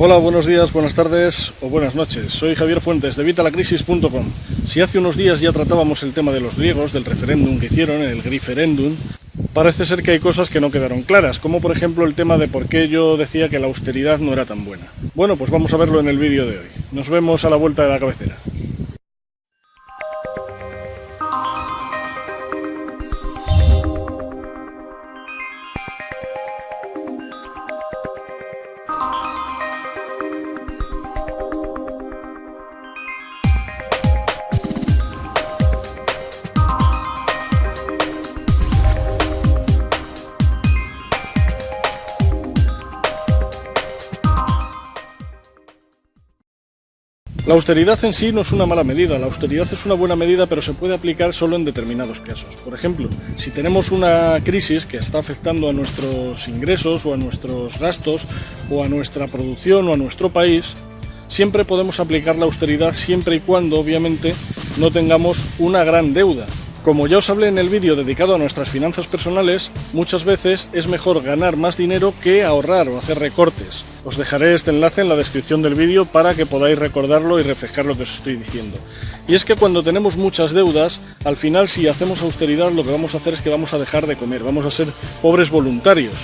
Hola, buenos días, buenas tardes o buenas noches. Soy Javier Fuentes de Vitalacrisis.com. Si hace unos días ya tratábamos el tema de los griegos, del referéndum que hicieron, el griferéndum, parece ser que hay cosas que no quedaron claras, como por ejemplo el tema de por qué yo decía que la austeridad no era tan buena. Bueno, pues vamos a verlo en el vídeo de hoy. Nos vemos a la vuelta de la cabecera. La austeridad en sí no es una mala medida, la austeridad es una buena medida pero se puede aplicar solo en determinados casos. Por ejemplo, si tenemos una crisis que está afectando a nuestros ingresos o a nuestros gastos o a nuestra producción o a nuestro país, siempre podemos aplicar la austeridad siempre y cuando obviamente no tengamos una gran deuda. Como ya os hablé en el vídeo dedicado a nuestras finanzas personales, muchas veces es mejor ganar más dinero que ahorrar o hacer recortes. Os dejaré este enlace en la descripción del vídeo para que podáis recordarlo y refrescar lo que os estoy diciendo. Y es que cuando tenemos muchas deudas, al final si hacemos austeridad lo que vamos a hacer es que vamos a dejar de comer, vamos a ser pobres voluntarios.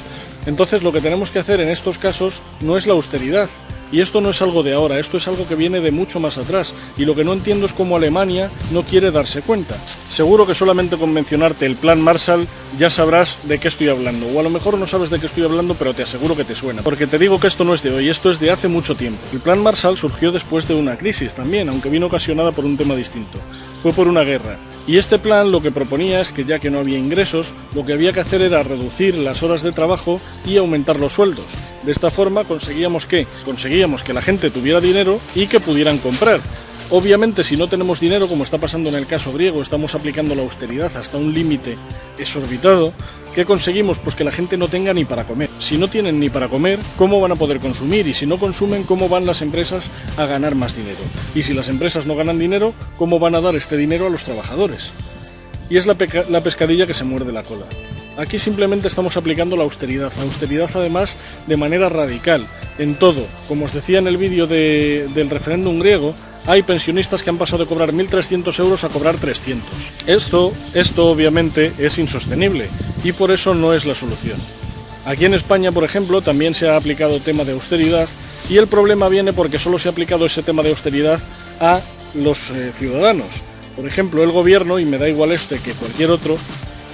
Entonces lo que tenemos que hacer en estos casos no es la austeridad, y esto no es algo de ahora, esto es algo que viene de mucho más atrás. Y lo que no entiendo es cómo Alemania no quiere darse cuenta. Seguro que solamente con mencionarte el plan Marshall ya sabrás de qué estoy hablando. O a lo mejor no sabes de qué estoy hablando, pero te aseguro que te suena. Porque te digo que esto no es de hoy, esto es de hace mucho tiempo. El plan Marshall surgió después de una crisis también, aunque vino ocasionada por un tema distinto. Fue por una guerra. Y este plan lo que proponía es que ya que no había ingresos, lo que había que hacer era reducir las horas de trabajo y aumentar los sueldos. De esta forma conseguíamos que conseguíamos que la gente tuviera dinero y que pudieran comprar. Obviamente, si no tenemos dinero, como está pasando en el caso griego, estamos aplicando la austeridad hasta un límite exorbitado, ¿qué conseguimos? Pues que la gente no tenga ni para comer. Si no tienen ni para comer, ¿cómo van a poder consumir? Y si no consumen, ¿cómo van las empresas a ganar más dinero? Y si las empresas no ganan dinero, ¿cómo van a dar este dinero a los trabajadores? Y es la, la pescadilla que se muerde la cola. Aquí simplemente estamos aplicando la austeridad, austeridad además de manera radical, en todo. Como os decía en el vídeo del referéndum griego, hay pensionistas que han pasado de cobrar 1.300 euros a cobrar 300. Esto, esto obviamente es insostenible y por eso no es la solución. Aquí en España, por ejemplo, también se ha aplicado tema de austeridad y el problema viene porque solo se ha aplicado ese tema de austeridad a los eh, ciudadanos. Por ejemplo, el gobierno, y me da igual este que cualquier otro,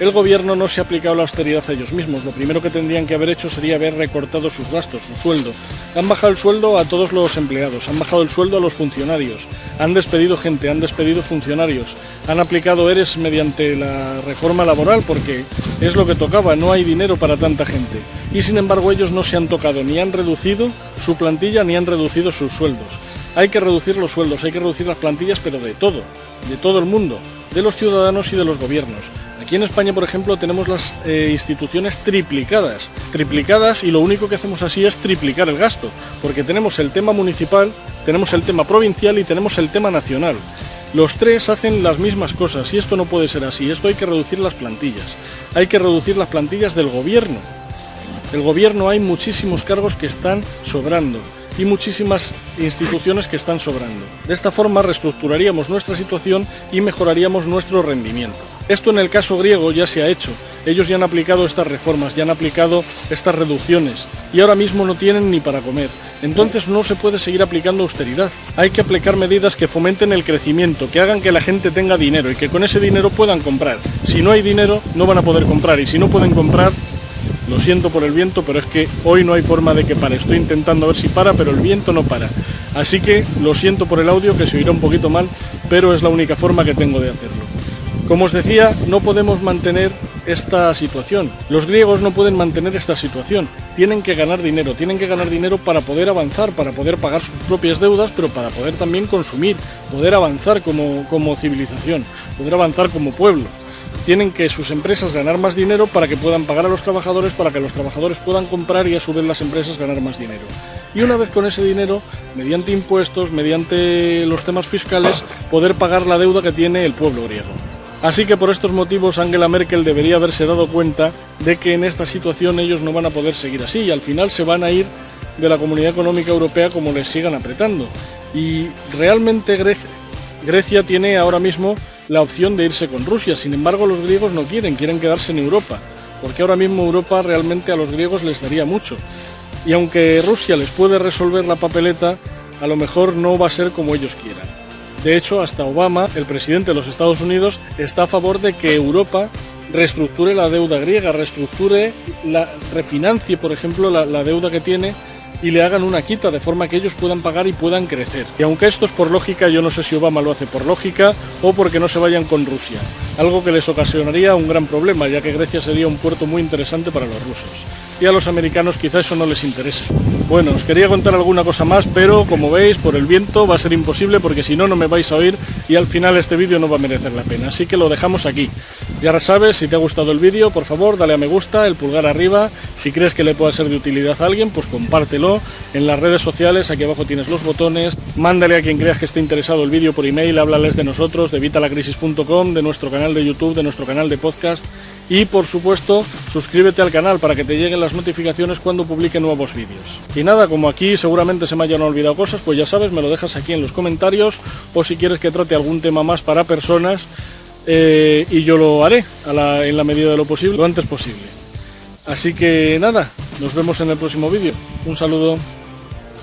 el gobierno no se ha aplicado la austeridad a ellos mismos. Lo primero que tendrían que haber hecho sería haber recortado sus gastos, su sueldo. Han bajado el sueldo a todos los empleados, han bajado el sueldo a los funcionarios, han despedido gente, han despedido funcionarios, han aplicado ERES mediante la reforma laboral porque es lo que tocaba, no hay dinero para tanta gente. Y sin embargo ellos no se han tocado, ni han reducido su plantilla, ni han reducido sus sueldos. Hay que reducir los sueldos, hay que reducir las plantillas, pero de todo, de todo el mundo, de los ciudadanos y de los gobiernos. Aquí en España, por ejemplo, tenemos las eh, instituciones triplicadas. Triplicadas y lo único que hacemos así es triplicar el gasto, porque tenemos el tema municipal, tenemos el tema provincial y tenemos el tema nacional. Los tres hacen las mismas cosas y esto no puede ser así. Esto hay que reducir las plantillas. Hay que reducir las plantillas del gobierno. El gobierno hay muchísimos cargos que están sobrando y muchísimas instituciones que están sobrando. De esta forma reestructuraríamos nuestra situación y mejoraríamos nuestro rendimiento. Esto en el caso griego ya se ha hecho. Ellos ya han aplicado estas reformas, ya han aplicado estas reducciones y ahora mismo no tienen ni para comer. Entonces no se puede seguir aplicando austeridad. Hay que aplicar medidas que fomenten el crecimiento, que hagan que la gente tenga dinero y que con ese dinero puedan comprar. Si no hay dinero no van a poder comprar y si no pueden comprar lo siento por el viento, pero es que hoy no hay forma de que pare. Estoy intentando ver si para, pero el viento no para. Así que lo siento por el audio, que se oirá un poquito mal, pero es la única forma que tengo de hacerlo. Como os decía, no podemos mantener esta situación. Los griegos no pueden mantener esta situación. Tienen que ganar dinero, tienen que ganar dinero para poder avanzar, para poder pagar sus propias deudas, pero para poder también consumir, poder avanzar como, como civilización, poder avanzar como pueblo tienen que sus empresas ganar más dinero para que puedan pagar a los trabajadores, para que los trabajadores puedan comprar y a su vez las empresas ganar más dinero. Y una vez con ese dinero, mediante impuestos, mediante los temas fiscales, poder pagar la deuda que tiene el pueblo griego. Así que por estos motivos Angela Merkel debería haberse dado cuenta de que en esta situación ellos no van a poder seguir así y al final se van a ir de la Comunidad Económica Europea como les sigan apretando. Y realmente Grecia tiene ahora mismo la opción de irse con Rusia. Sin embargo, los griegos no quieren, quieren quedarse en Europa, porque ahora mismo Europa realmente a los griegos les daría mucho. Y aunque Rusia les puede resolver la papeleta, a lo mejor no va a ser como ellos quieran. De hecho, hasta Obama, el presidente de los Estados Unidos, está a favor de que Europa reestructure la deuda griega, reestructure, la, refinancie, por ejemplo, la deuda que tiene y le hagan una quita de forma que ellos puedan pagar y puedan crecer. Y aunque esto es por lógica, yo no sé si Obama lo hace por lógica o porque no se vayan con Rusia, algo que les ocasionaría un gran problema, ya que Grecia sería un puerto muy interesante para los rusos. Y a los americanos quizá eso no les interese. Bueno, os quería contar alguna cosa más, pero como veis, por el viento va a ser imposible porque si no, no me vais a oír y al final este vídeo no va a merecer la pena. Así que lo dejamos aquí. Ya sabes, si te ha gustado el vídeo, por favor, dale a me gusta, el pulgar arriba. Si crees que le pueda ser de utilidad a alguien, pues compártelo en las redes sociales, aquí abajo tienes los botones, mándale a quien creas que esté interesado el vídeo por email, háblales de nosotros, de vitalacrisis.com, de nuestro canal de YouTube, de nuestro canal de podcast y por supuesto suscríbete al canal para que te lleguen las notificaciones cuando publique nuevos vídeos. Y nada, como aquí seguramente se me hayan olvidado cosas, pues ya sabes, me lo dejas aquí en los comentarios o si quieres que trate algún tema más para personas eh, y yo lo haré en la medida de lo posible, lo antes posible. Así que nada, nos vemos en el próximo vídeo. Un saludo.